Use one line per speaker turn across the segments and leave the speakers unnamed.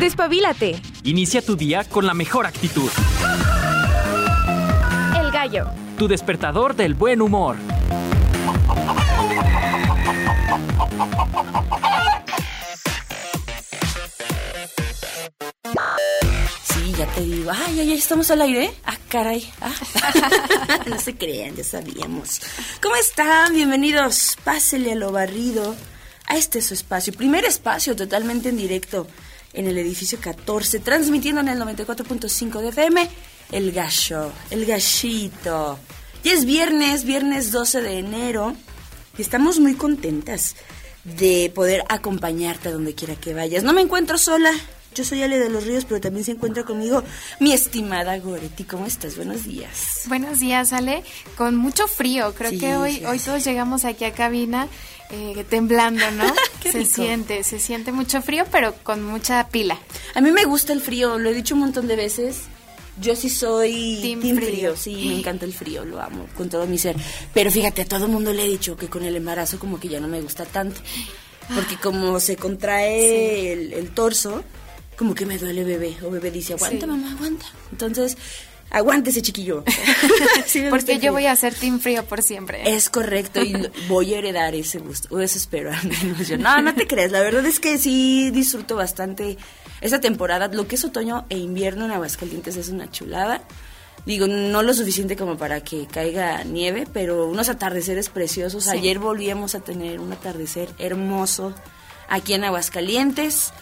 Despabilate.
Inicia tu día con la mejor actitud.
El gallo.
Tu despertador del buen humor.
Sí, ya te digo. Ay, ay, ay, estamos al aire. Ah, caray. Ah. no se crean, ya sabíamos. ¿Cómo están? Bienvenidos. Pásele a lo barrido. A este es su espacio. Primer espacio totalmente en directo en el edificio 14, transmitiendo en el 94.5 de FM. El gallo, el gallito. Ya es viernes, viernes 12 de enero. Y estamos muy contentas de poder acompañarte a donde quiera que vayas. No me encuentro sola. Yo soy Ale de los Ríos, pero también se encuentra conmigo mi estimada Goretti. ¿Cómo estás? Buenos días.
Buenos días, Ale. Con mucho frío. Creo
Sí,
que hoy,
sí,
hoy todos llegamos aquí a cabina eh, temblando, ¿no? Se
rico.
siente, se siente mucho frío, pero con mucha pila.
A mí me gusta el frío, lo he dicho un montón de veces. Yo sí soy
Team
team,
frío.
frío. sí, me encanta el frío, lo amo con todo mi ser. Pero fíjate, a todo el mundo le he dicho que con el embarazo como que ya no me gusta tanto. Porque como se contrae el, el torso, como que me duele bebé. O bebé dice, aguanta
Sí.
mamá, aguanta. Entonces, aguántese chiquillo. Sí
Porque yo
frío.
voy a ser team frío por siempre.
Es correcto y voy a heredar ese gusto, o eso espero al menos yo. No, no te creas, la verdad es que sí disfruto bastante esa temporada. Lo que es otoño e invierno en Aguascalientes es una chulada. Digo, no lo suficiente como para que caiga nieve, pero unos atardeceres preciosos.
Sí.
Ayer volvíamos a tener un atardecer hermoso aquí en Aguascalientes.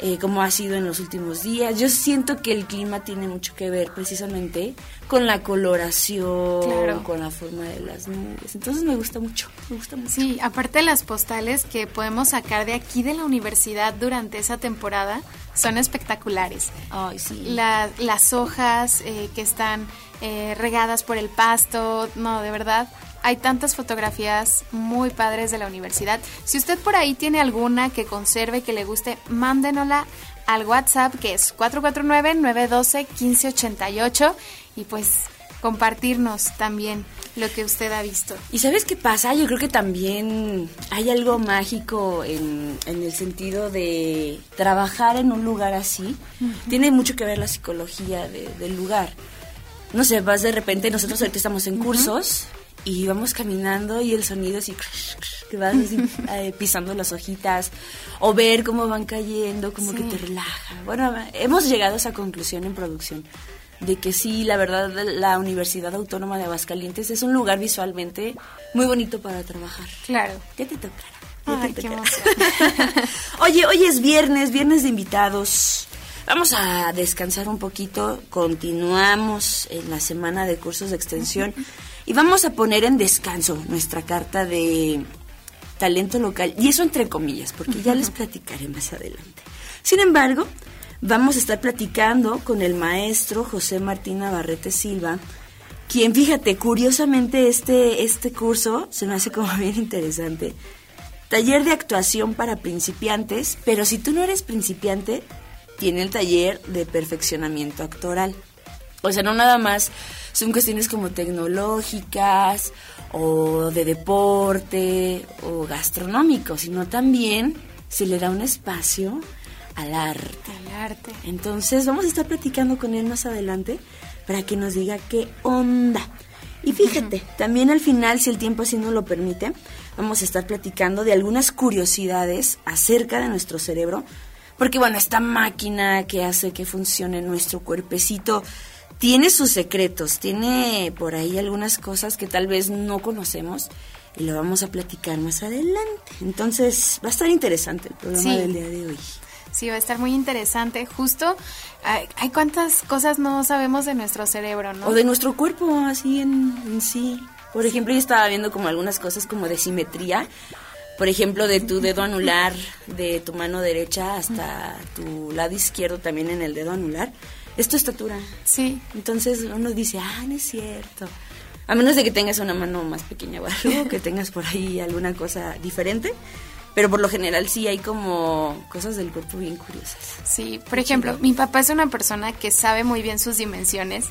Eh, como ha sido en los últimos días. Yo siento que el clima tiene mucho que ver precisamente con la coloración,
Claro.
con la forma de las nubes. Entonces me gusta mucho, me gusta mucho.
Sí, aparte las postales que podemos sacar de aquí de la universidad durante esa temporada son espectaculares.
Sí.
La- las hojas eh, que están eh, regadas por el pasto, no, de verdad, hay tantas fotografías muy padres de la universidad. Si usted por ahí tiene alguna que conserve, que le guste, mándenosla al WhatsApp que es 449-912-1588 y pues compartirnos también lo que usted ha visto.
¿Y sabes qué pasa? Yo creo que también hay algo mágico en, en el sentido de trabajar en un lugar así. Tiene mucho que ver la psicología de- del lugar. No sé, vas de repente, nosotros ahorita estamos en cursos y vamos caminando y el sonido así, que vas así, eh, pisando las hojitas o ver cómo van cayendo, como que te relaja. Bueno, hemos llegado a esa conclusión en producción de que sí, la verdad, la Universidad Autónoma de Aguascalientes es un lugar visualmente muy bonito para trabajar.
Claro.
Ya te tocará.
Ay,
te
qué
tocará.
emoción.
Oye, hoy es viernes, viernes de invitados. Vamos a descansar un poquito, continuamos en la semana de cursos de extensión y vamos a poner en descanso nuestra carta de talento local, y eso entre comillas, porque ya les platicaré más adelante. Sin embargo, vamos a estar platicando con el maestro José Martín Navarrete Silva, quien, fíjate, curiosamente este, este curso se me hace como bien interesante. Taller de actuación para principiantes, pero si tú no eres principiante, tiene el taller de perfeccionamiento actoral. O sea, no nada más son cuestiones como tecnológicas o de deporte o gastronómico, sino también se le da un espacio al arte.
El arte.
Entonces vamos a estar platicando con él más adelante para que nos diga qué onda. Y fíjate, también al final, si el tiempo así nos lo permite, vamos a estar platicando de algunas curiosidades acerca de nuestro cerebro. Porque bueno, esta máquina que hace que funcione nuestro cuerpecito tiene sus secretos, tiene por ahí algunas cosas que tal vez no conocemos y lo vamos a platicar más adelante. Entonces va a estar interesante el programa
Sí.
del día de hoy.
Sí, va a estar muy interesante. Justo, hay, hay cuántas cosas no sabemos de nuestro cerebro, ¿no?
O de nuestro cuerpo, así en, en sí. Por ejemplo, yo estaba viendo como algunas cosas como de simetría. Por ejemplo, de tu dedo anular, de tu mano derecha hasta tu lado izquierdo también en el dedo anular. Es tu estatura.
Sí,
Entonces uno dice, ah, no es cierto. A menos de que tengas una mano más pequeña o algo, que tengas por ahí alguna cosa diferente. Pero por lo general sí hay como cosas del cuerpo bien curiosas.
sí. Por ejemplo, mi papá es una persona que sabe muy bien sus dimensiones,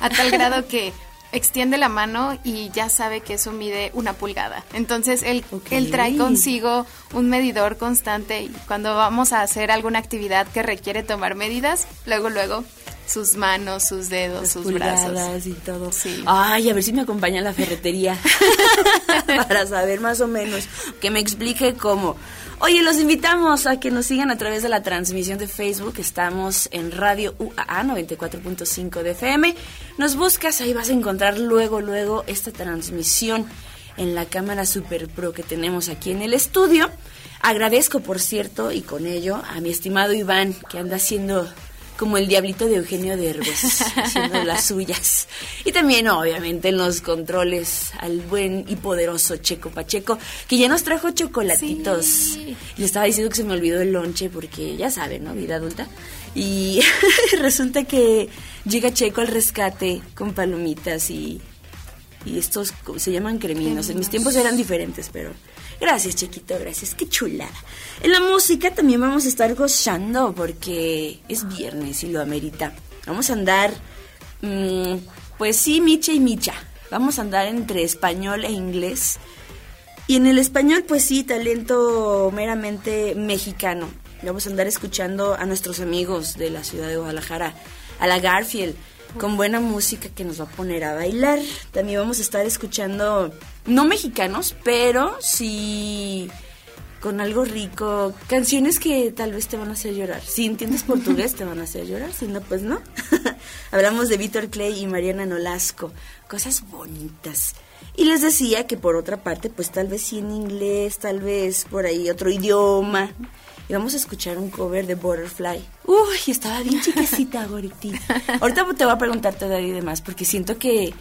a tal grado que extiende la mano y ya sabe que eso mide una pulgada. Entonces él, él trae consigo un medidor constante y cuando vamos a hacer alguna actividad que requiere tomar medidas, luego, luego, sus manos, sus dedos,
Las
sus brazos.
y todo.
Sí.
Ay, a ver si me acompaña a la ferretería para saber más o menos, que me explique cómo. Oye, los invitamos a que nos sigan a través de la transmisión de Facebook. Estamos en Radio UAA 94.5 de FM. Nos buscas, ahí vas a encontrar luego, luego esta transmisión en la cámara Super Pro que tenemos aquí en el estudio. Agradezco, por cierto, y con ello a mi estimado Iván, que anda haciendo como el diablito de Eugenio Derbez, haciendo las suyas. Y también, obviamente, en los controles al buen y poderoso Checo Pacheco, que ya nos trajo chocolatitos.
Sí.
Le estaba diciendo que se me olvidó el lonche, porque ya saben, ¿no? Vida adulta. Y resulta que llega Checo al rescate con palomitas y, y estos se llaman creminos. En mis tiempos eran diferentes, pero gracias, Chiquito, gracias. Qué chulada. En la música también vamos a estar gozando porque es viernes y lo amerita. Vamos a andar, mm, pues sí, Micha y Micha. Vamos a andar entre español e inglés. Y en el español, pues sí, talento meramente mexicano. Vamos a andar escuchando a nuestros amigos de la ciudad de Guadalajara, a la Garfield, con buena música que nos va a poner a bailar. También vamos a estar escuchando, no mexicanos, pero sí con algo rico, canciones que tal vez te van a hacer llorar. Si entiendes portugués te van a hacer llorar, si no, pues no. Hablamos de Víctor Clay y Mariana Nolasco, cosas bonitas. Y les decía que por otra parte, pues tal vez sí en inglés, tal vez por ahí otro idioma. Y vamos a escuchar un cover de Butterfly. Uy, estaba bien chiquecita, Goriti. Ahorita te voy a preguntar todavía y demás, porque siento que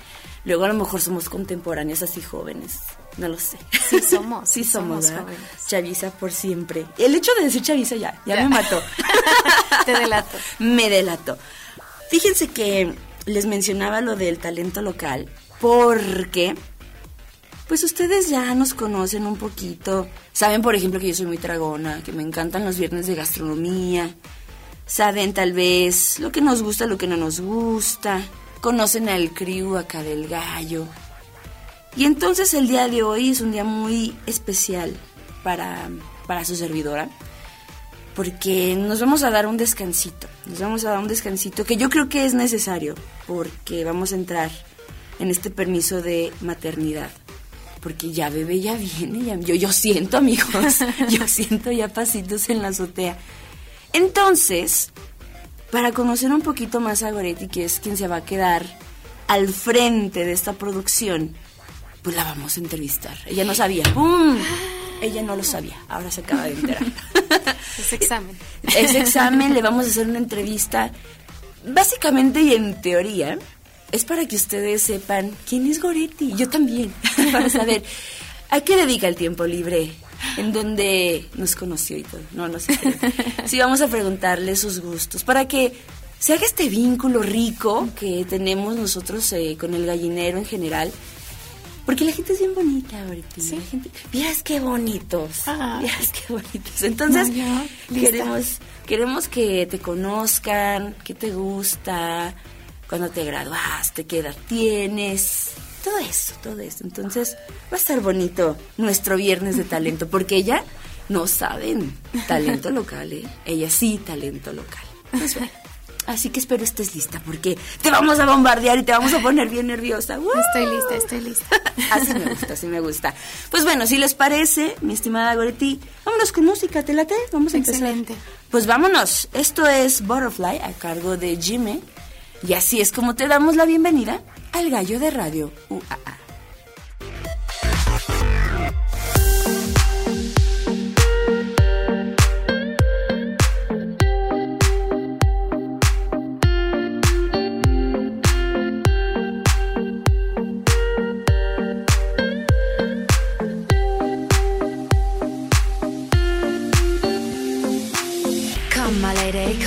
luego a lo mejor somos contemporáneas así jóvenes. No lo sé.
Sí somos,
sí somos,
somos jóvenes.
Chaviza por siempre. El hecho de decir chaviza ya, ya,
Ya.
me mató.
Te delato.
me delató. Fíjense que les mencionaba lo del talento local porque pues ustedes ya nos conocen un poquito. Saben, por ejemplo, que yo soy muy tragona, que me encantan los viernes de gastronomía. Saben tal vez lo que nos gusta, lo que no nos gusta. Conocen al crew acá del gallo. Y entonces el día de hoy es un día muy especial para, para su servidora porque nos vamos a dar un descansito, nos vamos a dar un descansito que yo creo que es necesario, porque vamos a entrar en este permiso de maternidad, porque ya bebé ya viene, ya- yo, yo siento amigos, yo siento ya pasitos en la azotea. Entonces, para conocer un poquito más a Goretti, que es quien se va a quedar al frente de esta producción, pues la vamos a entrevistar. Ella no sabía. Ella no lo sabía, ahora se acaba de enterar.
Es examen.
Ese examen le vamos a hacer una entrevista. Básicamente y en teoría es para que ustedes sepan quién es Goretti. Yo también, para saber a qué dedica el tiempo libre, en dónde nos conoció y todo. No, no sé. Sí, vamos a preguntarle sus gustos para que se haga este vínculo rico que tenemos nosotros eh, con el gallinero en general. Porque la gente es bien bonita ahorita.
Sí.
La gente, vieras qué bonitos.
Ah.
Qué bonitos. Entonces,
No,
queremos, queremos que te conozcan, qué te gusta, cuándo te graduaste, qué edad tienes. Todo eso, todo eso. Entonces, va a estar bonito nuestro viernes de talento. Porque ella no saben talento local, ¿eh? Ella sí, talento local. Pues bueno. Así que espero estés lista porque te vamos a bombardear y te vamos a poner bien nerviosa. ¡Woo!
Estoy lista, estoy lista.
Así me gusta, así me gusta. Pues bueno, si les parece, mi estimada Goretti, vámonos con música, ¿te late? Vamos a empezar.
Excelente.
Pues vámonos. Esto es Butterfly a cargo de Jimmy. Y así es como te damos la bienvenida al gallo de radio UAA.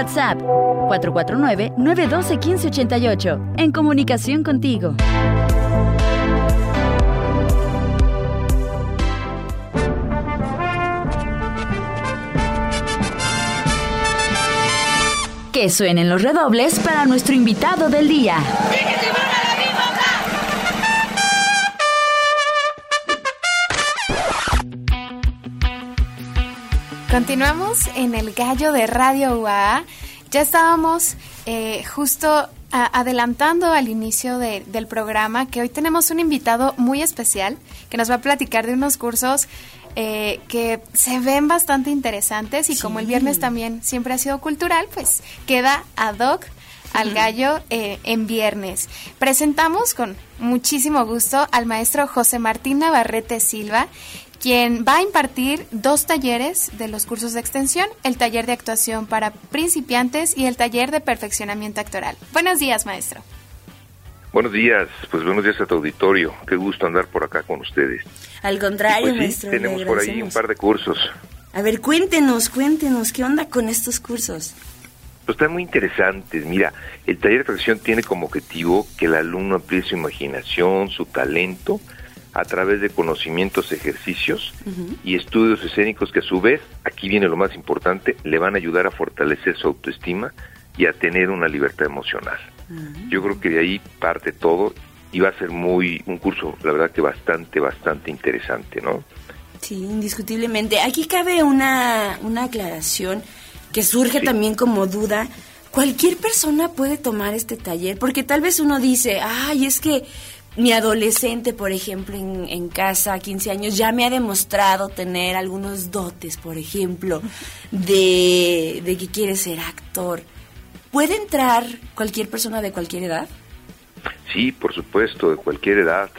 WhatsApp 449-912-1588. En comunicación contigo. Que suenen los redobles para nuestro invitado del día.
Continuamos en el gallo de Radio UA. Ya estábamos eh, justo a- adelantando al inicio de- del programa que hoy tenemos un invitado muy especial que nos va a platicar de unos cursos eh, que se ven bastante interesantes y como el viernes también siempre ha sido cultural, pues queda ad hoc al gallo eh, en viernes. Presentamos con muchísimo gusto al maestro José Martín Navarrete Silva, quien va a impartir dos talleres de los cursos de extensión, el taller de actuación para principiantes y el taller de perfeccionamiento actoral. Buenos días, maestro.
Buenos días, pues buenos días a tu auditorio. Qué gusto andar por acá con ustedes.
Al contrario,
Pues sí,
maestro.
tenemos por ahí un par de cursos.
A ver, cuéntenos, cuéntenos, ¿qué onda con estos cursos?
Pues están muy interesantes. Mira, el taller de perfección tiene como objetivo que el alumno amplíe su imaginación, su talento, a través de conocimientos, ejercicios y estudios escénicos que a su vez, aquí viene lo más importante, le van a ayudar a fortalecer su autoestima y a tener una libertad emocional. Yo creo que de ahí parte todo y va a ser muy un curso, la verdad que bastante, bastante interesante, ¿no?
Sí, indiscutiblemente. Aquí cabe una, una aclaración que surge
Sí.
también como duda. ¿Cualquier persona puede tomar este taller? Porque tal vez uno dice, ay, es que mi adolescente, por ejemplo, en, en casa, 15 años, ya me ha demostrado tener algunos dotes, por ejemplo, de, de que quiere ser actor. ¿Puede entrar cualquier persona de cualquier edad?
Sí, por supuesto, de cualquier edad,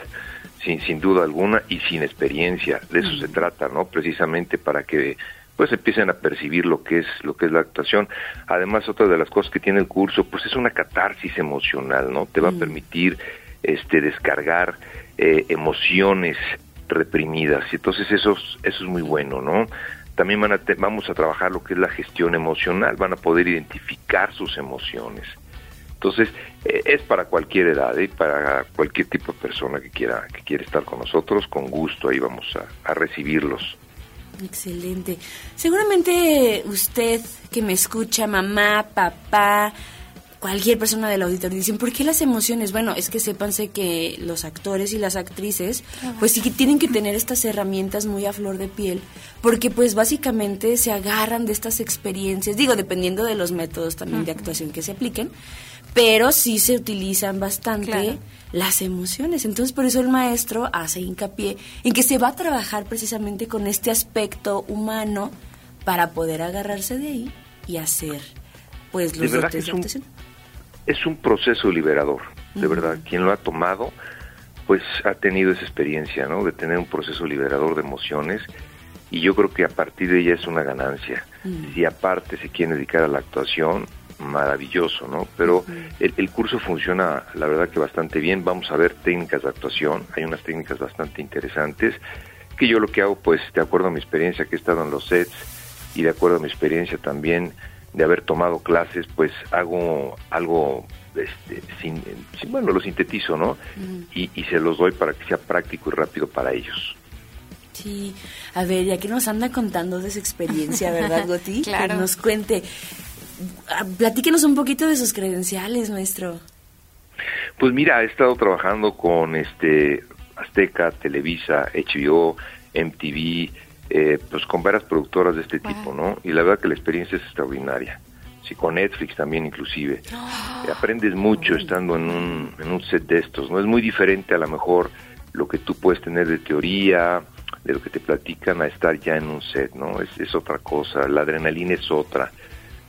sin, sin duda alguna y sin experiencia. De eso se trata, ¿no? Precisamente para que pues empiecen a percibir lo que es lo que es la actuación. Además, otra de las cosas que tiene el curso, pues es una catarsis emocional, ¿no? Te va a permitir este descargar eh, emociones reprimidas. Y entonces eso, es- eso es muy bueno, ¿no? También van a te- vamos a trabajar lo que es la gestión emocional, van a poder identificar sus emociones. Entonces, eh, es para cualquier edad, ¿eh? para cualquier tipo de persona que quiera, que quiera estar con nosotros, con gusto, ahí vamos a recibirlos.
Excelente. Seguramente usted que me escucha, mamá, papá, cualquier persona del auditorio dicen, ¿por qué las emociones? Bueno, es que sépanse que los actores y las actrices, pues sí que tienen que tener estas herramientas muy a flor de piel, porque pues básicamente se agarran de estas experiencias, digo, dependiendo de los métodos también de actuación que se apliquen, pero sí se utilizan bastante las emociones. Entonces, por eso el maestro hace hincapié en que se va a trabajar precisamente con este aspecto humano para poder agarrarse de ahí y hacer pues los dotes de actuación
es un proceso liberador, de verdad. Quien lo ha tomado, pues ha tenido esa experiencia, ¿no? De tener un proceso liberador de emociones y yo creo que a partir de ella es una ganancia. Si aparte se quiere dedicar a la actuación, maravilloso, ¿no? Pero el, curso funciona, la verdad que bastante bien. Vamos a ver técnicas de actuación. Hay unas técnicas bastante interesantes que yo lo que hago, pues, de acuerdo a mi experiencia que he estado en los sets y de acuerdo a mi experiencia también de haber tomado clases, pues hago algo, este, sin, bueno, lo sintetizo, ¿no? y, y, se los doy para que sea práctico y rápido para ellos.
Sí, a ver, ya que nos anda contando de su experiencia, ¿verdad, Goti? claro. Que nos cuente. Ah, platíquenos un poquito de sus credenciales, maestro.
Pues mira, he estado trabajando con este Azteca, Televisa, HBO, MTV, eh, pues con varias productoras de este tipo, ¿no? Y la verdad que la experiencia es extraordinaria. Sí, con Netflix también inclusive. Eh, aprendes mucho estando en un, en un set de estos, ¿no? Es muy diferente a lo mejor lo que tú puedes tener de teoría, de lo que te platican a estar ya en un set, ¿no? Es, es otra cosa, la adrenalina es otra.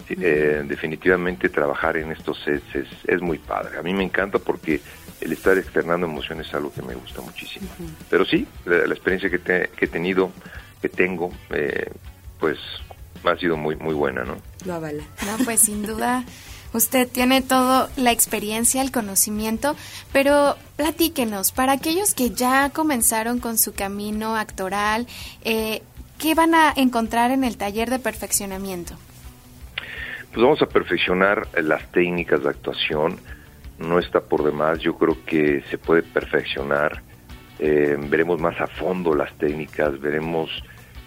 Eh, definitivamente trabajar en estos sets es, es, muy padre. A mí me encanta porque el estar externando emociones es algo que me gusta muchísimo. Pero sí, la, experiencia que, que he tenido que tengo, eh, pues ha sido muy muy buena, ¿no?
Lo avala.
No, pues sin duda usted tiene toda la experiencia, el conocimiento, pero platíquenos, para aquellos que ya comenzaron con su camino actoral, eh, ¿qué van a encontrar en el taller de perfeccionamiento?
Pues vamos a perfeccionar las técnicas de actuación, no está por demás, yo creo que se puede perfeccionar, eh, veremos más a fondo las técnicas, veremos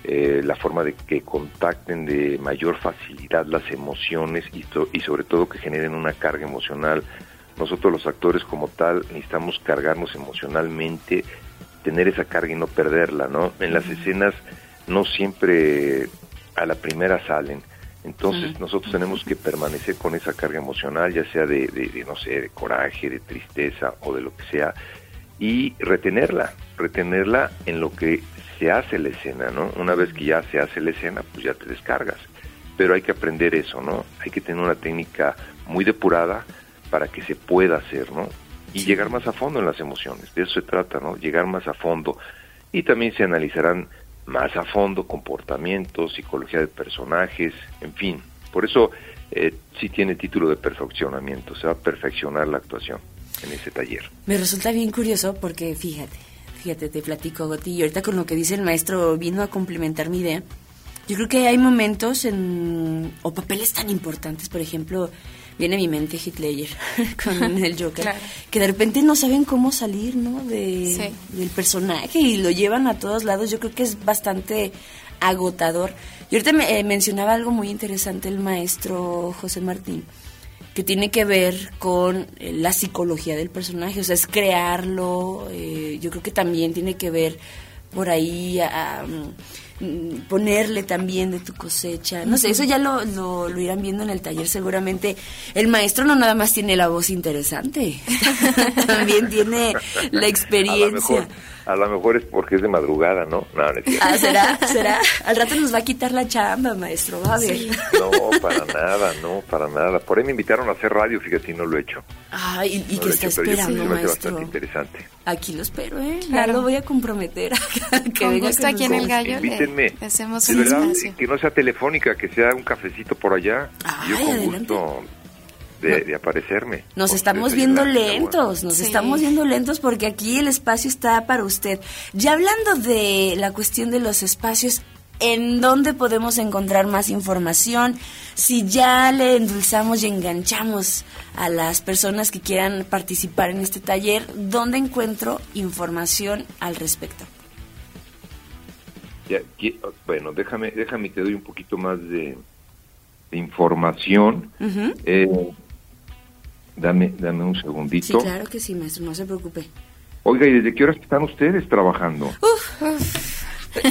eh, la forma de que contacten de mayor facilidad las emociones y, y sobre todo que generen una carga emocional. Nosotros los actores como tal necesitamos cargarnos emocionalmente, tener esa carga y no perderla, ¿no? En las escenas no siempre a la primera salen. Entonces nosotros tenemos que permanecer con esa carga emocional, ya sea de, de, no sé, de coraje, de tristeza o de lo que sea, y retenerla, retenerla en lo que se hace la escena, ¿no? Una vez que ya se hace la escena, pues ya te descargas. Pero hay que aprender eso, ¿no? Hay que tener una técnica muy depurada para que se pueda hacer, ¿no? Y llegar más a fondo en las emociones. De eso se trata, ¿no? Llegar más a fondo. Y también se analizarán más a fondo comportamientos, psicología de personajes, en fin. Por eso eh, sí tiene título de perfeccionamiento. Se va a perfeccionar la actuación en ese taller.
Me resulta bien curioso porque, fíjate, fíjate, te platico, Goti, y ahorita con lo que dice el maestro vino a complementar mi idea. Yo creo que hay momentos en, o papeles tan importantes, por ejemplo, viene a mi mente Hitler con el Joker, que de repente no saben cómo salir, ¿no? De, Del personaje y lo llevan a todos lados. Yo creo que es bastante agotador. Y ahorita me, eh, mencionaba algo muy interesante el maestro José Martín que tiene que ver con eh, la psicología del personaje, o sea, es crearlo, eh, yo creo que también tiene que ver por ahí a, mm, ponerle también de tu cosecha, no sé, eso ya lo, lo, lo, irán viendo en el taller seguramente. El maestro no nada más tiene la voz interesante, también tiene la experiencia.
A lo mejor es porque es de madrugada, ¿no? No,
ah, ¿será? ¿Será? Al rato nos va a quitar la chamba, maestro, va a ver.
No, para nada, no, para nada. Por ahí me invitaron a hacer radio, fíjate, y no lo he hecho.
Ay, ¿y, qué está esperando, maestro?
bastante interesante.
Aquí lo espero, ¿eh? Claro. lo voy a comprometer.
que con venga gusto aquí en el gallo
Invítenme.
hacemos un espacio.
Que no sea telefónica, que sea un cafecito por allá. Ay, Yo con adelante. gusto de, aparecerme.
Nos estamos viendo lentos, nos estamos viendo lentos porque aquí el espacio está para usted. Ya hablando de la cuestión de los espacios, ¿en dónde podemos encontrar más información? Si ya le endulzamos y enganchamos a las personas que quieran participar en este taller, ¿dónde encuentro información al respecto?
bueno, déjame, déjame te doy un poquito más de, información. Dame, dame un
Sí,
segundito.
claro que sí, maestro, no se preocupe.
Oiga, ¿y desde qué horas están ustedes trabajando?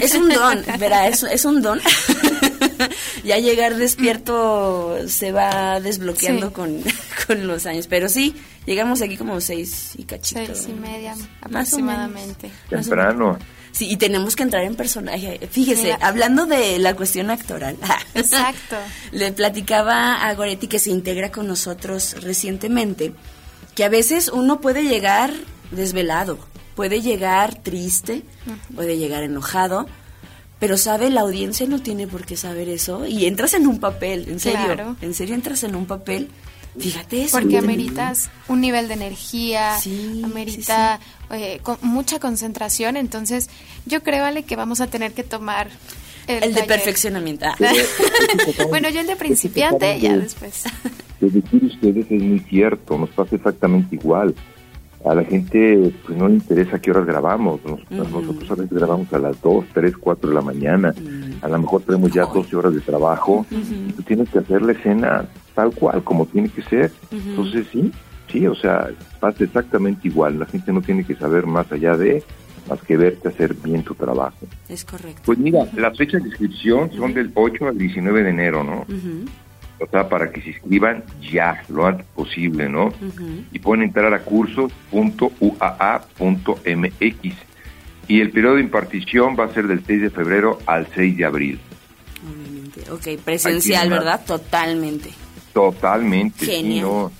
Es un don, verá, es, es un don. ya llegar despierto se va desbloqueando
Sí.
con, con los años. Pero sí, llegamos aquí como seis y cachito.
Seis y media
Más
aproximadamente.
Temprano.
Sí, y tenemos que entrar en personaje. Fíjese,
Mira.
hablando de la cuestión actoral.
Exacto.
Le platicaba a Goretti que se integra con nosotros recientemente, que a veces uno puede llegar desvelado, puede llegar triste, puede llegar enojado, pero sabe, la audiencia no tiene por qué saber eso y entras en un papel, en serio,
Claro.
en serio entras en un papel. Fíjate eso.
Porque ameritas un nivel de energía,
Sí,
amerita eh, con mucha concentración, entonces yo creo, Ale, que vamos a tener que tomar el,
el de perfeccionamiento.
Bueno, yo el de principiante, ya después.
de decir ustedes es muy cierto, nos pasa exactamente igual. A la gente pues no le interesa qué horas grabamos. Nos- Nosotros a veces grabamos a las 2, 3, 4 de la mañana. A lo mejor tenemos ya 12 horas de trabajo y tú tienes que hacer la escena tal cual, como tiene que ser. Entonces sí, sí, o sea, pasa exactamente igual. La gente no tiene que saber más allá de, más que verte hacer bien tu trabajo.
Es correcto.
Pues mira, las fechas de inscripción son del 8 al 19 de enero, ¿no? O sea, para que se inscriban ya, lo antes posible, ¿no?
ujú.
Y pueden entrar a cursos.uaa.mx. Y el periodo de impartición va a ser del 6 de febrero al 6 de abril.
Obviamente. Ok, presencial, ¿verdad? Totalmente.
Totalmente. sí,
Genial.
no.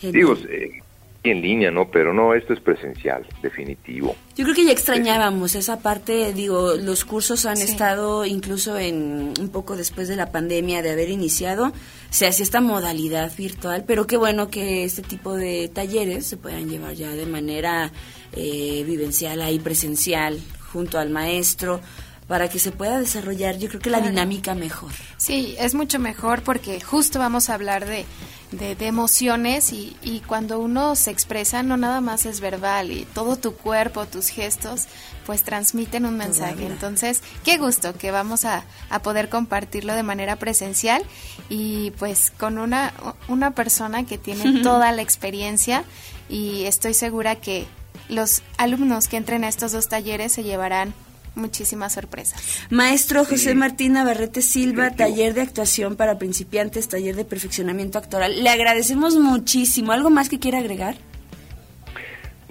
Genial.
Digo, eh, en línea, ¿no? Pero no, esto es presencial, definitivo.
Yo creo que ya extrañábamos esa parte, digo, los cursos han
Sí.
estado incluso en un poco después de la pandemia de haber iniciado, se hacía esta modalidad virtual, pero qué bueno que este tipo de talleres se puedan llevar ya de manera eh, vivencial ahí presencial junto al maestro para que se pueda desarrollar, yo creo que la
Claro.
dinámica mejor.
Sí, es mucho mejor porque justo vamos a hablar de, de, de emociones y, y cuando uno se expresa no nada más es verbal y todo tu cuerpo, tus gestos, pues transmiten un mensaje. Entonces, qué gusto que vamos a, a poder compartirlo de manera presencial y pues con una, una persona que tiene toda la experiencia y estoy segura que los alumnos que entren a estos dos talleres se llevarán muchísimas sorpresas.
Maestro José
Sí.
Martín Navarrete Silva, taller de actuación para principiantes, taller de perfeccionamiento actoral. Le agradecemos muchísimo. ¿Algo más que quiera agregar?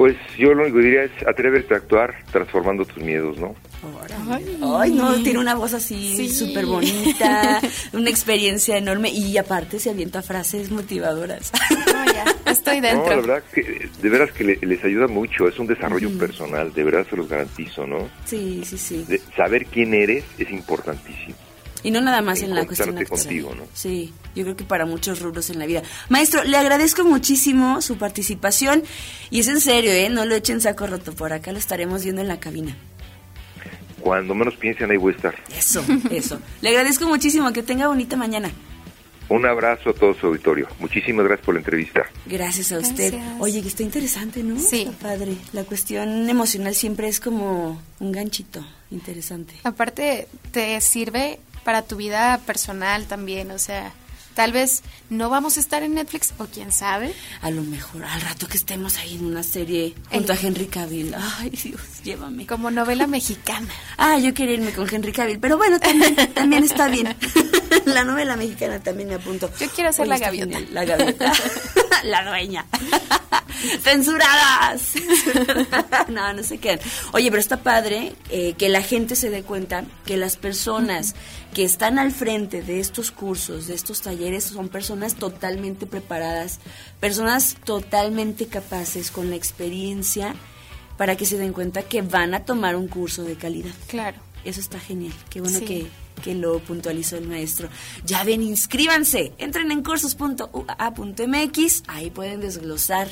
Pues yo lo único que diría es atrévete a actuar transformando tus miedos, ¿no?
Ay, no, tiene una voz así
Sí.
súper bonita, una experiencia enorme y aparte se avienta frases motivadoras.
No, ya, estoy dentro.
No, la verdad que de veras que le- les ayuda mucho, es un desarrollo personal, de verdad se los garantizo, ¿no?
Sí, sí, sí.
De- saber quién eres es importantísimo.
Y no nada más en la cuestión
contigo, ¿no?
Sí, yo creo que para muchos rubros en la vida. Maestro, le agradezco muchísimo su participación y es en serio, ¿eh? No lo echen saco roto, por acá lo estaremos viendo en la cabina.
Cuando menos piensen ahí voy a estar.
Eso, eso. Le agradezco muchísimo, que tenga bonita mañana.
Un abrazo a todo su auditorio. Muchísimas gracias por la entrevista.
Gracias a usted.
Gracias.
Oye, que está interesante, ¿no?
Sí.
Está padre. La cuestión emocional siempre es como un ganchito interesante.
Aparte, te sirve para tu vida personal también, o sea, tal vez no vamos a estar en Netflix, o quién sabe.
A lo mejor al rato que estemos ahí en una serie junto
El-
a Henry Cavill. Ay, Dios, llévame.
Como novela mexicana.
Ah, yo quería irme con Henry Cavill, pero bueno, también, también está bien. La novela mexicana también me apunto.
Yo quiero ser
Oye,
la gaviota.
genial, La gaviota. la dueña. ¡Censuradas! no, no se quedan. Oye, pero está padre eh, que la gente se dé cuenta que las personas que están al frente de estos cursos, de estos talleres, son personas totalmente preparadas, personas totalmente capaces, con la experiencia, para que se den cuenta que van a tomar un curso de calidad.
Claro.
Eso está genial. Qué bueno
Sí.
que, que lo puntualizó el maestro. Ya ven, inscríbanse. Entren en cursos.ua.mx. Ahí pueden desglosar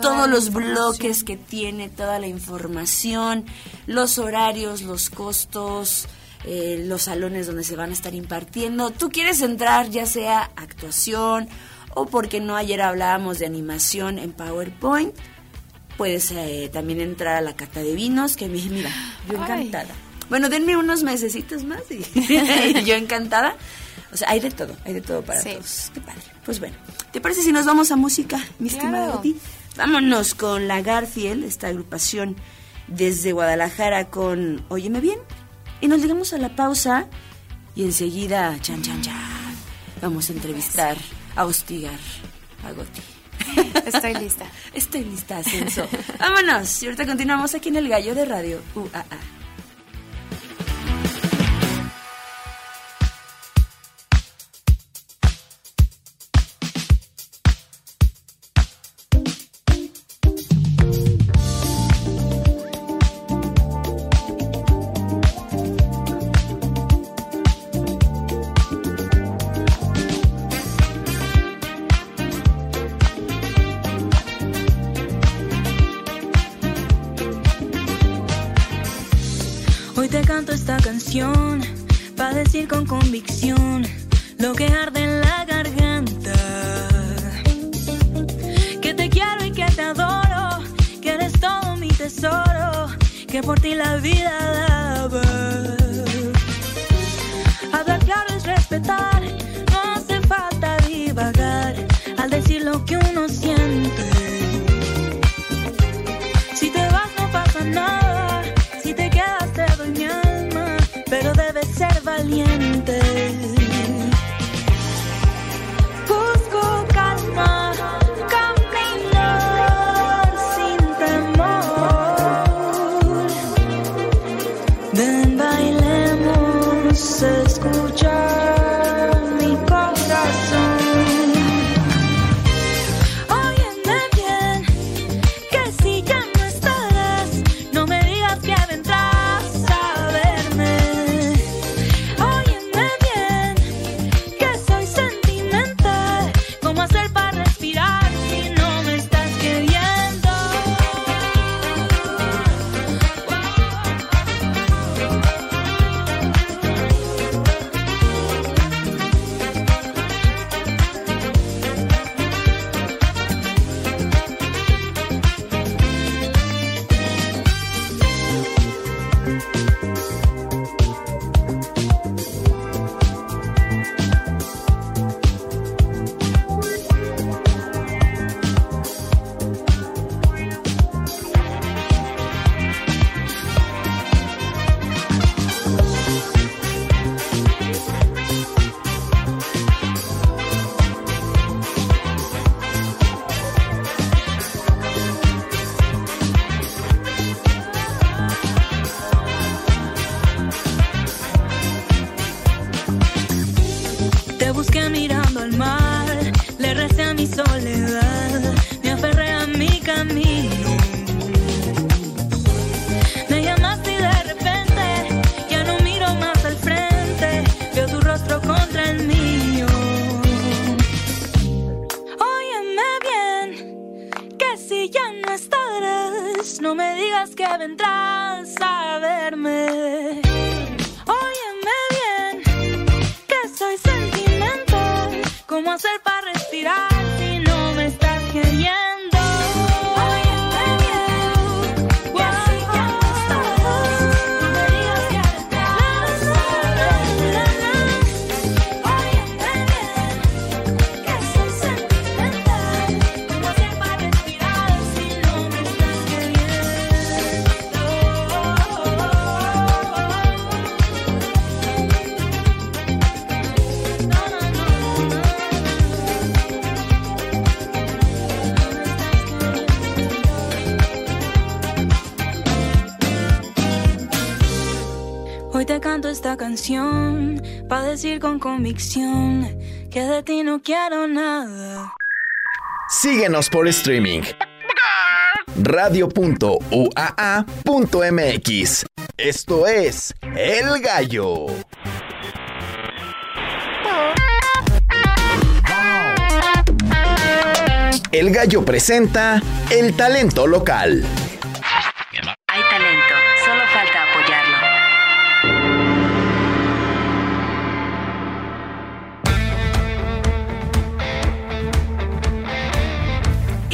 todos los bloques que tiene, toda la información, los horarios, los costos, eh, los salones donde se van a estar impartiendo. Tú quieres entrar ya sea actuación o porque no ayer hablábamos de animación en PowerPoint. Puedes eh, también entrar a la cata de vinos, que mi- mira, yo
Ay.
Bueno, denme unos mesecitos más y, y yo encantada. O sea, hay de todo, hay de todo para
Sí.
todos. Qué padre. Pues bueno, ¿te parece si nos vamos a música, mi
Claro.
estimada Betty? Vámonos con la Garfield, esta agrupación desde Guadalajara con Óyeme bien. Y nos llegamos a la pausa y enseguida, chan, chan, chan, vamos a entrevistar, a hostigar a Goti.
Estoy lista.
Estoy lista, Ascenso. Vámonos. Y ahorita continuamos aquí en el Gallo de Radio UAA.
¿Cómo hacer para canción para decir con convicción que de ti no quiero nada.
Síguenos por streaming. Radio.uaa.mx. Esto es El Gallo. El Gallo presenta el talento local.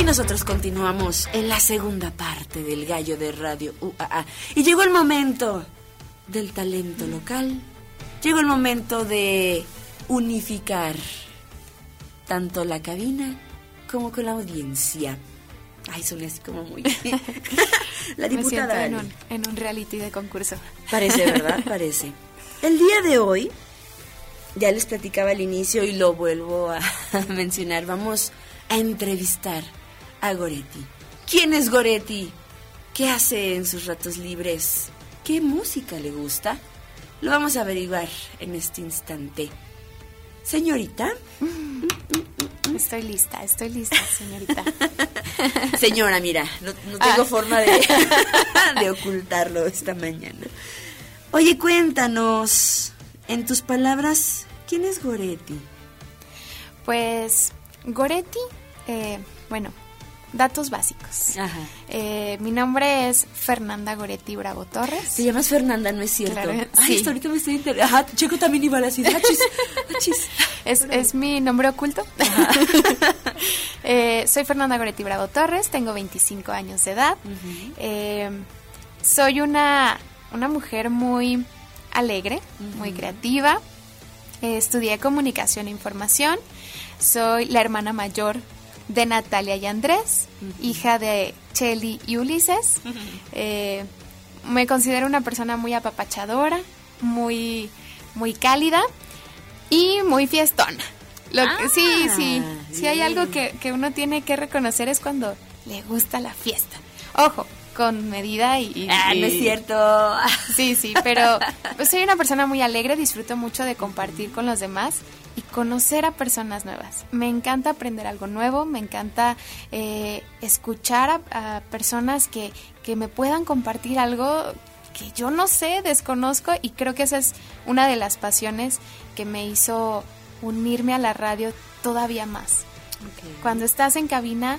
Nosotros continuamos en la segunda parte del gallo de Radio UAA. Y llegó el momento del talento local. Llegó el momento de unificar tanto la cabina como con la audiencia. Ay, son así como muy... la
Me
diputada...
en
Ali.
un, en un reality de concurso.
Parece, ¿verdad? Parece. El día de hoy, ya les platicaba al inicio y lo vuelvo a mencionar, vamos a entrevistar a Goretti. ¿Quién es Goretti? ¿Qué hace en sus ratos libres? ¿Qué música le gusta? Lo vamos a averiguar en este instante. Señorita,
Estoy lista, estoy lista, señorita.
señora, mira, no, no tengo forma de, de ocultarlo esta mañana. Oye, cuéntanos, en tus palabras, ¿quién es Goretti?
Pues Goretti, eh, bueno, datos básicos.
Ajá.
Eh, mi nombre es Fernanda Goretti Bravo Torres.
Te llamas Fernanda, ¿no es cierto?
Claro,
Ay,
sí.
hasta ahorita me estoy enterando. Ajá, Checo también iba a decir, achis, achis.
Es, es mi nombre oculto. Eh, soy Fernanda Goretti Bravo Torres, tengo 25 años de edad. Eh, soy una, una mujer muy alegre, muy creativa. Estudié comunicación e información. Soy la hermana mayor de Natalia y Andrés, hija de Chelly y Ulises. Eh, me considero una persona muy apapachadora, muy, muy cálida y muy fiestona. Lo que- sí, sí, sí hay algo que, que uno tiene que reconocer es cuando le gusta la fiesta. Ojo, con medida y... y-
Ah, no es cierto.
Sí, sí, pero pues, soy una persona muy alegre, disfruto mucho de compartir con los demás y conocer a personas nuevas. Me encanta aprender algo nuevo, me encanta eh, escuchar a, a personas que, que me puedan compartir algo que yo no sé, desconozco y creo que esa es una de las pasiones que me hizo unirme a la radio todavía más. Cuando estás en cabina,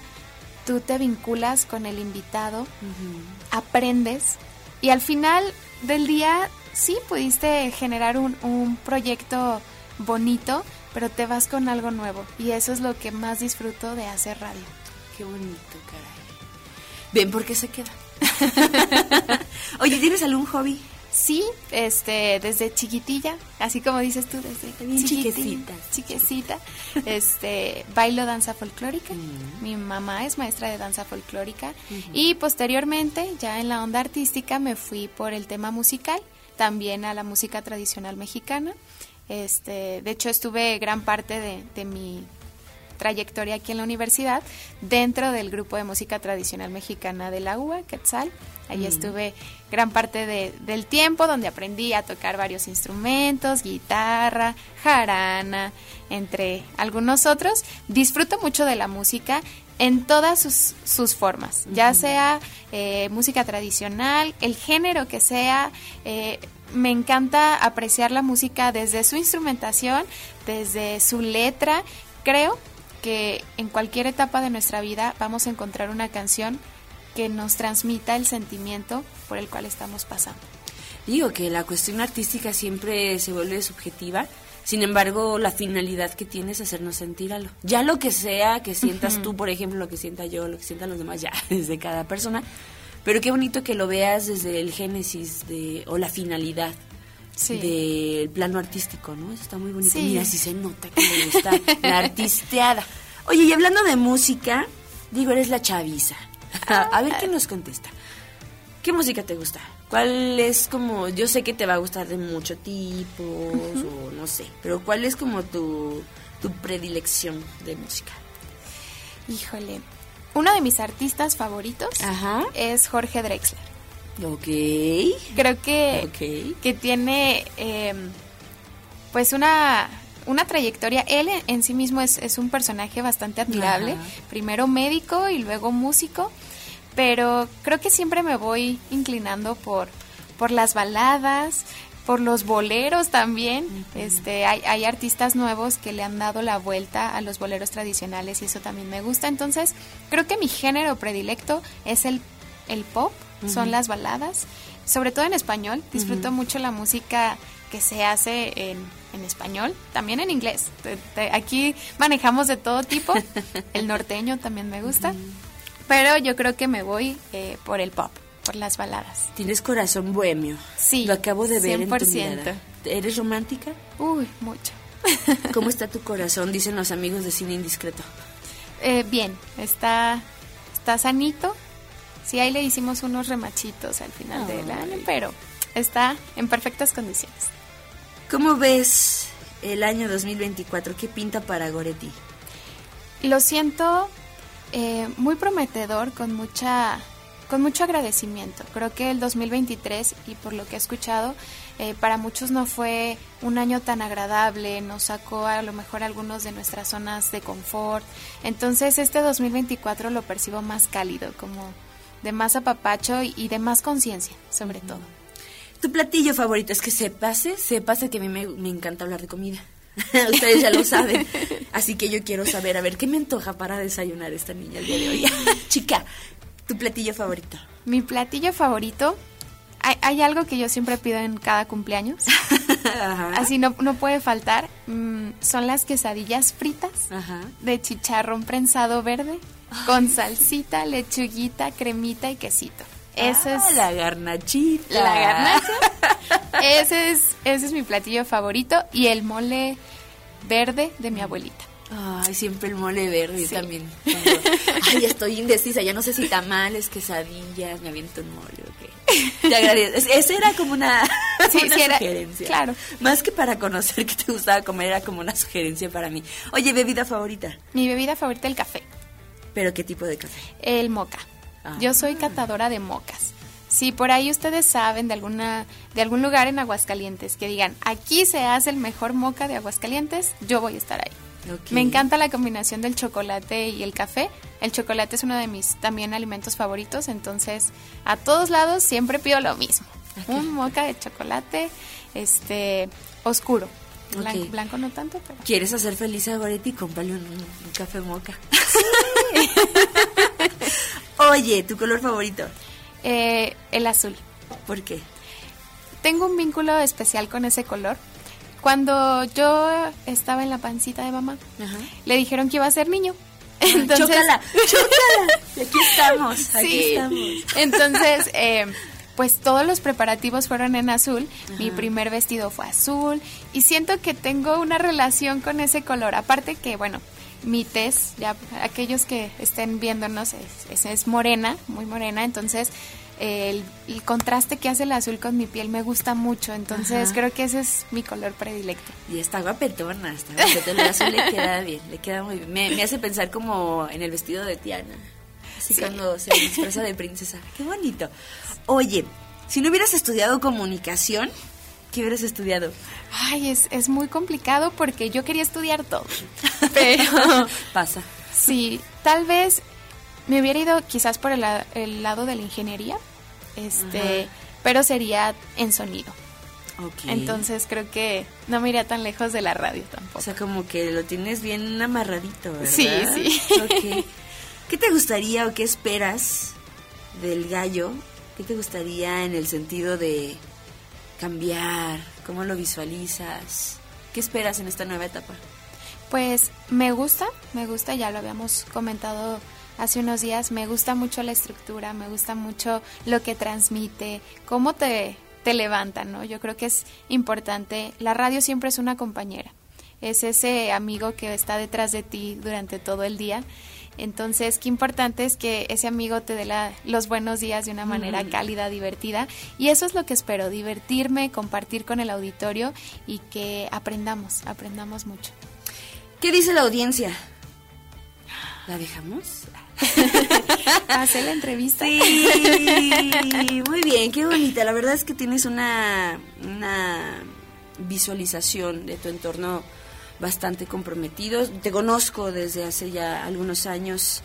tú te vinculas con el invitado, aprendes y al final del día sí pudiste generar un, un proyecto bonito, pero te vas con algo nuevo y eso es lo que más disfruto de hacer radio.
Qué bonito, caray. Ven, ¿por qué se queda? Oye, ¿tienes algún hobby?
Sí, este, desde chiquitilla, así como dices tú, desde
Bien
chiquitita, chiquecita, este, bailo danza folclórica. Mi mamá es maestra de danza folclórica y posteriormente, ya en la onda artística, me fui por el tema musical, también a la música tradicional mexicana. Este, de hecho, estuve gran parte de, de mi trayectoria aquí en la universidad dentro del grupo de música tradicional mexicana de la UA, Quetzal. Ahí
Mm.
estuve gran parte de- del tiempo donde aprendí a tocar varios instrumentos, guitarra, jarana, entre algunos otros. Disfruto mucho de la música en todas sus, sus formas, ya sea eh, música tradicional, el género que sea. eh, me encanta apreciar la música desde su instrumentación, desde su letra. Creo que en cualquier etapa de nuestra vida vamos a encontrar una canción que nos transmita el sentimiento por el cual estamos pasando.
Digo que la cuestión artística siempre se vuelve subjetiva. Sin embargo, la finalidad que tiene es hacernos sentir algo. Ya lo que sea que sientas
Ujú.
tú, por ejemplo, lo que sienta yo, lo que sientan los demás, ya es de cada persona. Pero qué bonito que lo veas desde el génesis de, o la finalidad
Sí.
del plano artístico, ¿no? Eso está muy bonito.
Sí.
Mira, si se nota que gusta la artisteada. Oye, y hablando de música, digo, eres la chaviza. A ver quién nos contesta. ¿Qué música te gusta? ¿Cuál es como, yo sé que te va a gustar de mucho tipos o no sé, pero cuál es como tu, tu predilección de música?
Híjole, uno de mis artistas favoritos es Jorge Drexler.
Ok.
Creo que, que tiene eh, pues una, una trayectoria. Él en, en sí mismo es, es un personaje bastante admirable.
Ajá.
Primero médico y luego músico. Pero creo que siempre me voy inclinando por, por las baladas, por los boleros también. Este, hay, hay artistas nuevos que le han dado la vuelta a los boleros tradicionales y eso también me gusta. Entonces, creo que mi género predilecto es el, el pop, son las baladas, sobre todo en español. Disfruto mucho la música que se hace en, en español, también en inglés. Te- te- aquí manejamos de todo tipo. El norteño también me gusta. Pero yo creo que me voy eh, por el pop, por las baladas.
Tienes corazón bohemio.
Sí.
Lo acabo de ver en tu
100%.
mirada. ¿Eres romántica?
Uy, mucho.
¿Cómo está tu corazón? Dicen los amigos de Cine Indiscreto.
Eh, bien, está, está sanito. Sí, ahí le hicimos unos remachitos al final del año, pero está en perfectas condiciones.
¿Cómo ves el año 2024? ¿Qué pinta para Goretti?
Lo siento eh, muy prometedor, con mucha con mucho agradecimiento. Creo que el 2023, y por lo que he escuchado, eh, para muchos no fue un año tan agradable, nos sacó a lo mejor algunos de nuestras zonas de confort. Entonces este 2024 lo percibo más cálido, como de más apapacho y de más conciencia, sobre todo.
Tu platillo favorito es que se pase, se pase que a mí me, me encanta hablar de comida. Ustedes ya lo saben. Así que yo quiero saber, a ver, ¿qué me antoja para desayunar esta niña el día de hoy? Chica, tu platillo favorito.
Mi platillo favorito, hay, hay algo que yo siempre pido en cada cumpleaños. Así no, no puede faltar. mm, son las quesadillas fritas
Ajá.
de chicharrón prensado verde con salsita, lechuguita, cremita y quesito. Ese
Ah,
es
la garnachita.
la garnacha. ese es ese es mi platillo favorito y el mole verde de mi abuelita.
Ay, siempre el mole verde
Sí.
también. Ay, estoy indecisa, ya no sé si tamales, quesadillas, me aviento un mole o qué. Te agradezco. Es- Esa era como una,
Sí,
una
sí, era-
sugerencia.
claro.
Más que para conocer que te gustaba comer, era como una sugerencia para mí. Oye, bebida favorita.
Mi bebida favorita el café,
¿Pero qué tipo de café?
el moca.
Ah.
Yo soy catadora de mocas. Si por ahí ustedes saben de alguna de algún lugar en Aguascalientes que digan, "Aquí se hace el mejor moca de Aguascalientes", yo voy a estar ahí. Me encanta la combinación del chocolate y el café. El chocolate es uno de mis también alimentos favoritos, entonces a todos lados siempre pido lo mismo. Un moca de chocolate este oscuro. Blanco, no tanto, pero
¿Quieres hacer feliz a Goretti? Cómprale un, un café moca. Oye, ¿tu color favorito?
Eh, el azul.
¿Por qué?
Tengo un vínculo especial con ese color. Cuando yo estaba en la pancita de mamá,
Ajá.
le dijeron que iba a ser niño. Entonces,
chócala, chócala. Y Aquí estamos, aquí
Sí.
estamos.
Entonces, eh, pues todos los preparativos fueron en azul. Mi primer vestido fue azul. Y siento que tengo una relación con ese color. Aparte que, bueno, mi tez, ya aquellos que estén viéndonos, es, es, es morena, muy morena. Entonces, el, el contraste que hace el azul con mi piel me gusta mucho. Entonces,
Ajá.
creo que ese es mi color predilecto.
Y está guapetona, está guapetona. El azul le queda bien, le queda muy bien. Me, me hace pensar como en el vestido de Tiana. Así
Sí.
cuando se disfraza de princesa. Qué bonito. Oye, si no hubieras estudiado comunicación, ¿qué hubieras estudiado?
Ay, es, es muy complicado porque yo quería estudiar todo. Pero
Pasa.
Sí, tal vez me hubiera ido quizás por el, el lado de la ingeniería, este,
Ajá.
pero sería en sonido. Entonces creo que no me iría tan lejos de la radio
O
tampoco.
sea, como que lo tienes bien amarradito, ¿verdad?
Sí, sí.
¿Qué te gustaría o qué esperas del gallo? ¿Qué te gustaría en el sentido de cambiar? ¿Cómo lo visualizas? ¿Qué esperas en esta nueva etapa?
Pues me gusta, me gusta, ya lo habíamos comentado hace unos días, me gusta mucho la estructura, me gusta mucho lo que transmite, cómo te, te levanta, ¿no? Yo creo que es importante, la radio siempre es una compañera, es ese amigo que está detrás de ti durante todo el día. Entonces, qué importante es que ese amigo te dé la- los buenos días de una manera cálida, divertida. Y eso es lo que espero, divertirme, compartir con el auditorio y que aprendamos, aprendamos mucho.
¿Qué dice la audiencia? ¿La dejamos?
Hacer la entrevista.
Sí, muy bien, qué bonita. La verdad es que tienes una, una visualización de tu entorno bastante comprometido. Te conozco desde hace ya algunos años.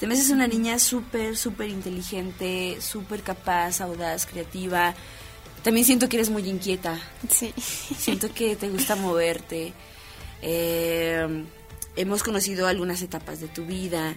Te me haces una niña súper, súper inteligente, súper capaz, audaz, creativa. También siento que eres muy inquieta.
Sí.
Siento que te gusta moverte. Eh, hemos conocido algunas etapas de tu vida.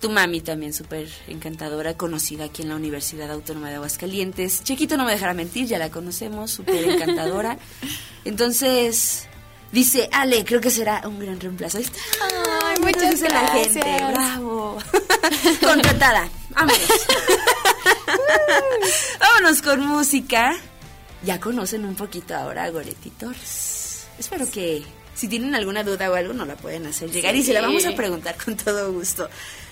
Tu mami también súper encantadora, conocida aquí en la Universidad Autónoma de Aguascalientes. Chiquito no me dejará mentir, ya la conocemos, súper encantadora. Entonces, dice, Ale, creo que será un gran reemplazo. Ahí está.
Ay,
Entonces
muchas
dice la gente, bravo. Contratada. Vámonos. Vámonos con música. Ya conocen un poquito ahora a Goretti Torres. Espero que Si tienen alguna duda o algo, nos la pueden hacer llegar y se la vamos a preguntar con todo gusto.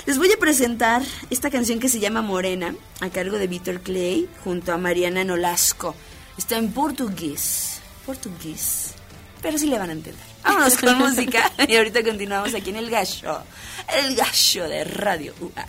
Les voy a presentar esta canción que se llama Morena, a cargo de Víctor Clay, junto a Mariana Nolasco. Está en portugués. Portugués. Pero sí le van a entender. Vámonos con música y ahorita continuamos aquí en El Gallo. El Gallo de Radio UAA.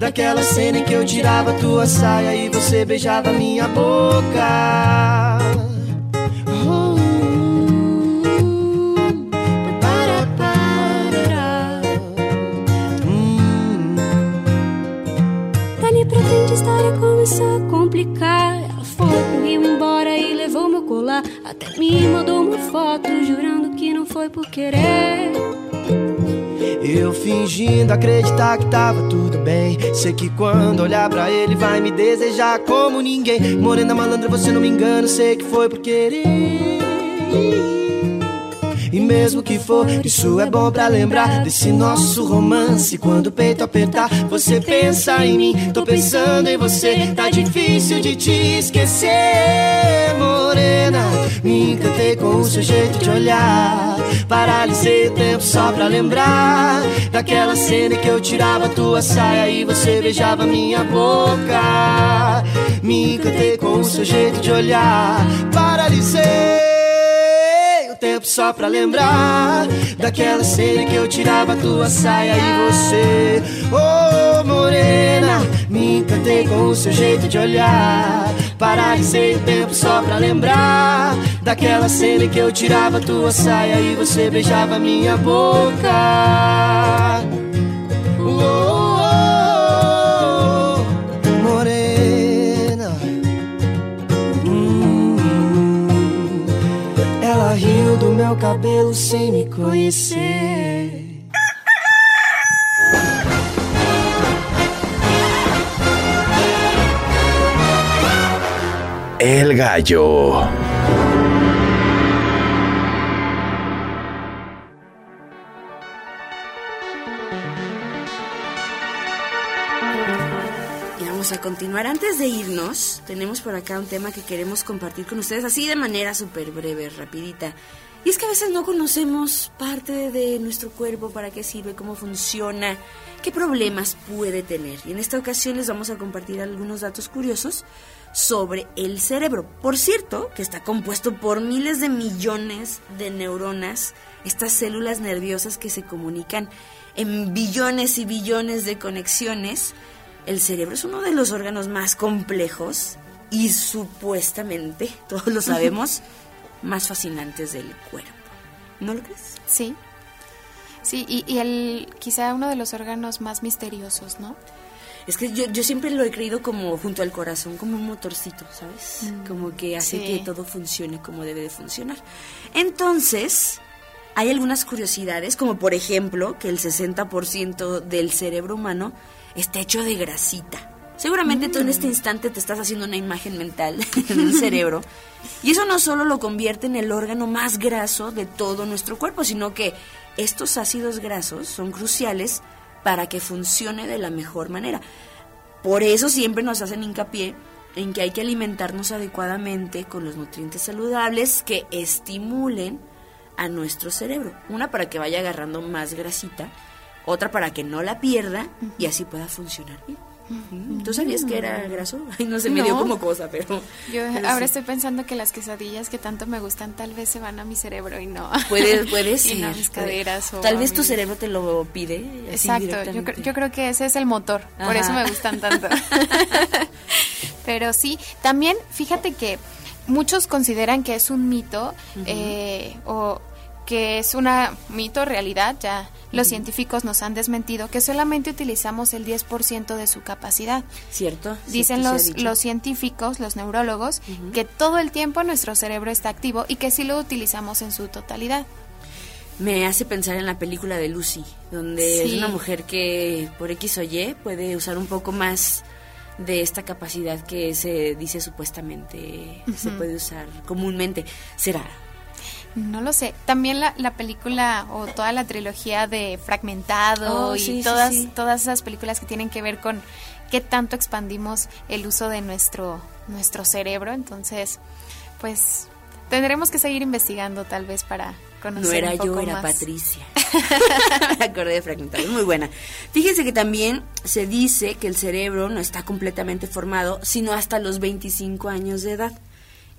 daquela cena em que eu tirava tua saia e você beijava minha boca.
A história começou a complicar. Ela foi pro Rio embora e levou meu colar. Até me mandou uma foto, jurando que não foi por querer.
Eu fingindo acreditar que tava tudo bem. Sei que quando olhar pra ele vai me desejar como ninguém. Morena malandra, você não me engana, sei que foi por querer. E mesmo que for, isso é bom pra lembrar desse nosso romance. Quando o peito apertar, você pensa em mim. Tô pensando em você, tá difícil de te esquecer. Me encantei com o seu jeito de olhar. Paralisei o tempo só pra lembrar daquela cena que eu tirava tua saia e você beijava minha boca. Me encantei com o seu jeito de olhar. Paralisei o tempo só pra lembrar daquela cena que eu tirava tua saia e você, oh morena, me encantei com o seu jeito de olhar. Paralisei o tempo só pra lembrar daquela cena em que eu tirava tua saia e você beijava minha boca. Oh, morena. Hum, ela riu do meu cabelo sem me conhecer.
El gallo.
Vamos a continuar. Antes de irnos, tenemos por acá un tema que queremos compartir con ustedes así de manera súper breve, rapidita. Y es que a veces no conocemos parte de nuestro cuerpo, para qué sirve, cómo funciona, qué problemas puede tener. Y en esta ocasión les vamos a compartir algunos datos curiosos sobre el cerebro. Por cierto, que está compuesto por miles de millones de neuronas, estas células nerviosas que se comunican en billones y billones de conexiones. El cerebro es uno de los órganos más complejos y supuestamente, todos lo sabemos, más fascinantes del cuerpo. ¿No lo crees?
Sí. Sí, y, y el quizá uno de los órganos más misteriosos, ¿no?
Es que yo, yo siempre lo he creído como junto al corazón, como un motorcito, ¿sabes?
Mm,
como que hace
sí.
que todo funcione como debe de funcionar. Entonces, hay algunas curiosidades, como por ejemplo que el 60% del cerebro humano está hecho de grasita. Seguramente tú en
Mm.
este instante te estás haciendo una imagen mental del cerebro. Y eso no solo lo convierte en el órgano más graso de todo nuestro cuerpo, sino que estos ácidos grasos son cruciales para que funcione de la mejor manera. Por eso siempre nos hacen hincapié en que hay que alimentarnos adecuadamente con los nutrientes saludables que estimulen a nuestro cerebro. Una para que vaya agarrando más grasita, otra para que no la pierda y así pueda funcionar bien. Mm, ¿Tú sabías que era graso? Ay, no se me dio
No.
como cosa, pero...
Yo
pero
ahora
sí.
estoy pensando que las quesadillas que tanto me gustan tal vez se van a mi cerebro y no.
Puede, puede
y
ser.
no a mis
puede-
caderas. o
Tal vez tu cerebro te lo pide.
Exacto, yo, yo creo que ese es el motor, por eso me gustan tanto. Pero sí, también fíjate que muchos consideran que es un mito eh, o que es una mito realidad, ya los científicos nos han desmentido que solamente utilizamos el 10% de su capacidad.
¿Cierto?
Dicen
cierto,
los,
se
los científicos, los neurólogos, que todo el tiempo nuestro cerebro está activo y que sí lo utilizamos en su totalidad.
Me hace pensar en la película de Lucy, donde es
Sí.
una mujer que por X o Y puede usar un poco más de esta capacidad que se dice supuestamente se
Ujú.
puede usar comúnmente. ¿Será?
No lo sé. También la, la película o toda la trilogía de Fragmentado
Oh,
y
sí, sí,
todas,
sí.
todas esas películas que tienen que ver con qué tanto expandimos el uso de nuestro, nuestro cerebro. Entonces, pues tendremos que seguir investigando tal vez para conocer
No era
un poco
yo, era
más.
Patricia. Me acordé de fragmentado, muy buena. Fíjense que también se dice que el cerebro no está completamente formado, sino hasta los 25 años de edad.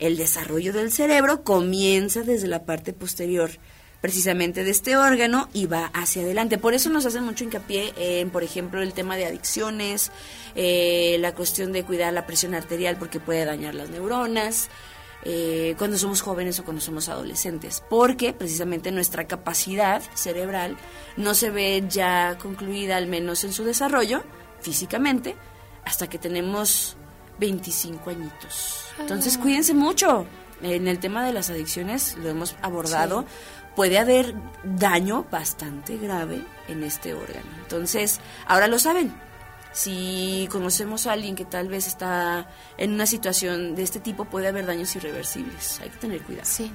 El desarrollo del cerebro comienza desde la parte posterior precisamente de este órgano y va hacia adelante. Por eso nos hacen mucho hincapié en, por ejemplo, el tema de adicciones, eh, la cuestión de cuidar la presión arterial porque puede dañar las neuronas, eh, cuando somos jóvenes o cuando somos adolescentes, porque precisamente nuestra capacidad cerebral no se ve ya concluida, al menos en su desarrollo, físicamente, hasta que tenemos 25 añitos. Entonces, cuídense mucho. En el tema de las adicciones, lo hemos abordado, puede haber daño bastante grave en este órgano. Entonces, ahora lo saben. Si conocemos a alguien que tal vez está en una situación de este tipo, puede haber daños irreversibles. Hay que tener cuidado.
Sí.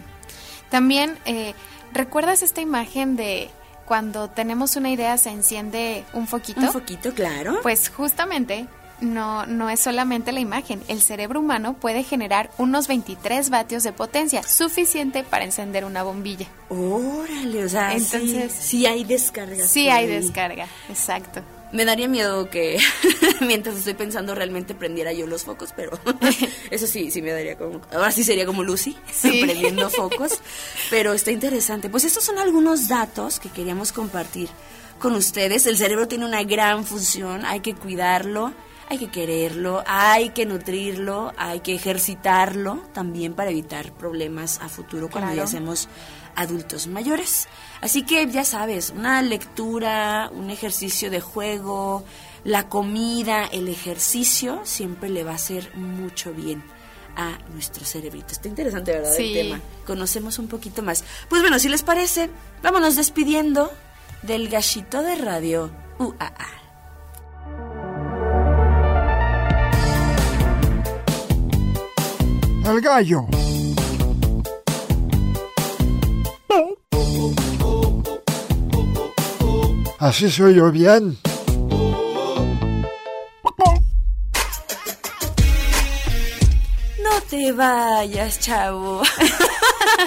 También, eh, ¿recuerdas esta imagen de cuando tenemos una idea se enciende un foquito?
Un foquito, claro.
Pues justamente no, no es solamente la imagen. El cerebro humano puede generar unos 23 vatios de potencia, suficiente para encender una bombilla.
Órale, o sea,
Entonces,
sí, sí hay descargas.
Sí hay descarga, exacto.
Me daría miedo que mientras estoy pensando realmente prendiera yo los focos, pero eso sí, sí me daría como... Ahora sí sería como Lucy,
Sí.
prendiendo focos, pero está interesante. Pues estos son algunos datos que queríamos compartir con ustedes. El cerebro tiene una gran función, hay que cuidarlo, hay que quererlo, hay que nutrirlo, hay que ejercitarlo también para evitar problemas a futuro cuando
Claro.
ya seamos adultos mayores. Así que ya sabes, una lectura, un ejercicio de juego, la comida, el ejercicio, siempre le va a hacer mucho bien a nuestro cerebrito. Está interesante, ¿verdad?
Sí.
El tema. Conocemos un poquito más. Pues bueno, si les parece, vámonos despidiendo del gallito de radio UAA.
El gallo. Así soy yo bien.
No te vayas, chavo.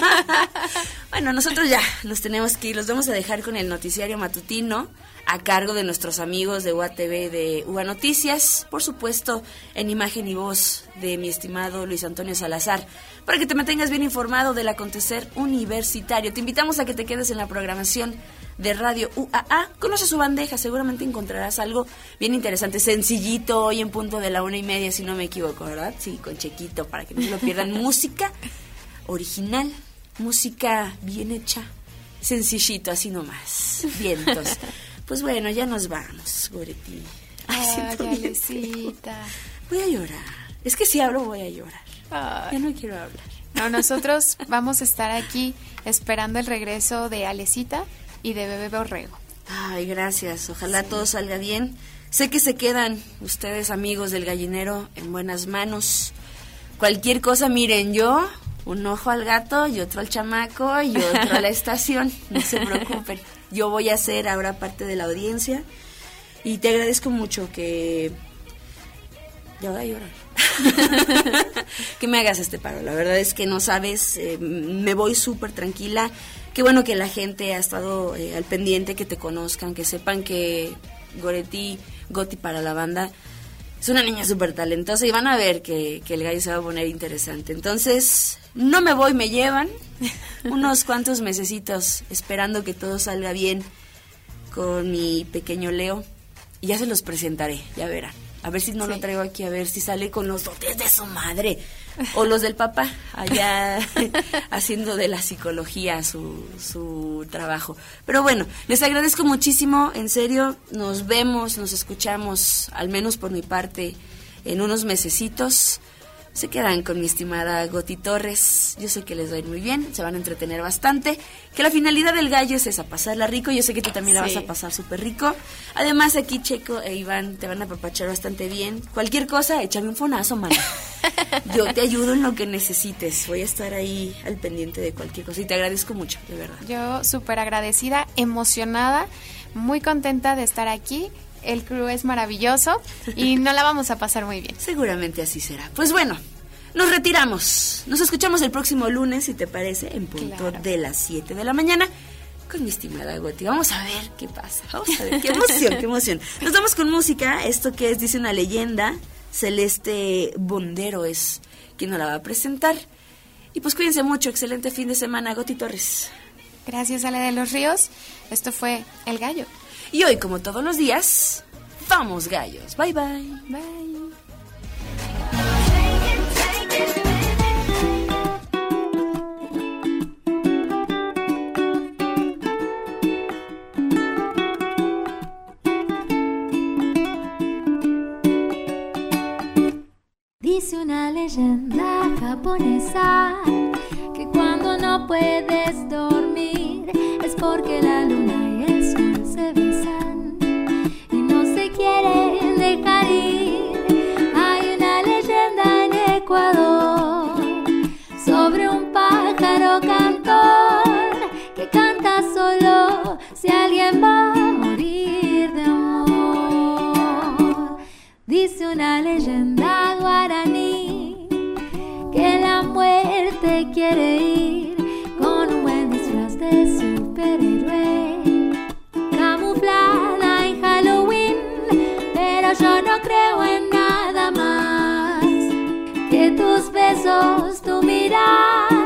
bueno, nosotros ya los tenemos que ir. Los vamos a dejar con el noticiario matutino a cargo de nuestros amigos de UATV de UA Noticias. Por supuesto, en imagen y voz de mi estimado Luis Antonio Salazar. Para que te mantengas bien informado del acontecer universitario. Te invitamos a que te quedes en la programación de Radio UAA. Conoce su bandeja, seguramente encontrarás algo bien interesante, sencillito, hoy en punto de la una y media, si no me equivoco, ¿verdad? Sí, con chequito, para que no se lo pierdan. música original, música bien hecha, sencillito, así nomás. Vientos. Pues bueno, ya nos vamos, Goretti. Ay,
Ay.
Voy a llorar. Es que si hablo voy a llorar.
Ay.
Ya no quiero hablar.
No, nosotros vamos a estar aquí esperando el regreso de Alecita y de Bebé Borrego.
Ay, gracias. Ojalá todo salga bien. Sé que se quedan ustedes, amigos del gallinero, en buenas manos. Cualquier cosa, miren, yo, un ojo al gato y otro al chamaco y otro a la estación. No se preocupen. Yo voy a ser ahora parte de la audiencia y te agradezco mucho que... Ya voy a llorar. que me hagas este paro. La verdad es que no sabes, eh, me voy súper tranquila. Qué bueno que la gente ha estado eh, al pendiente, que te conozcan, que sepan que Goretti, Goti para la banda, Es una niña súper talentosa y van a ver que, que el gallo se va a poner interesante. Entonces, no me voy, me llevan unos cuantos mesecitos esperando que todo salga bien con mi pequeño Leo. Y ya se los presentaré, ya verán. A ver si no lo traigo aquí, a ver si sale con los dotes de su madre. O los del papá, allá haciendo de la psicología su, su trabajo. Pero bueno, les agradezco muchísimo, en serio, nos vemos, nos escuchamos, al menos por mi parte, en unos mesecitos se quedan con mi estimada Goti Torres. Yo sé que les va a ir muy bien, se van a entretener bastante. Que la finalidad del gallo es esa, pasarla rico. Yo sé que tú también la vas a pasar súper rico. Además, aquí Checo e Iván te van a apapachar bastante bien. Cualquier cosa, échame un fonazo, mano. Yo te ayudo en lo que necesites. Voy a estar ahí al pendiente de cualquier cosa y te agradezco mucho, de verdad.
Yo súper agradecida, emocionada, muy contenta de estar aquí. El crew es maravilloso y no la vamos a pasar muy bien.
Seguramente así será. Pues bueno, nos retiramos. Nos escuchamos el próximo lunes, si te parece, en punto de las 7 de la mañana. Con mi estimada Goti. Vamos a ver qué pasa. Vamos a ver. Qué emoción, qué emoción. Nos vamos con música. Esto que es, dice una leyenda. Celeste Bondero es quien nos la va a presentar. Y pues cuídense mucho. Excelente fin de semana, Goti Torres.
Gracias a la de los ríos. Esto fue El Gallo.
Y hoy, como todos los días, vamos gallos. Bye bye.
Bye.
Dice una leyenda japonesa que cuando no puedes dormir es porque la luna se besan y no se quieren dejar ir. Hay una leyenda en Ecuador sobre un pájaro cantor que canta solo si alguien va a morir de amor. Dice una leyenda guaraní que la muerte quiere ir con un buen disfraz de superhéroe, mirar.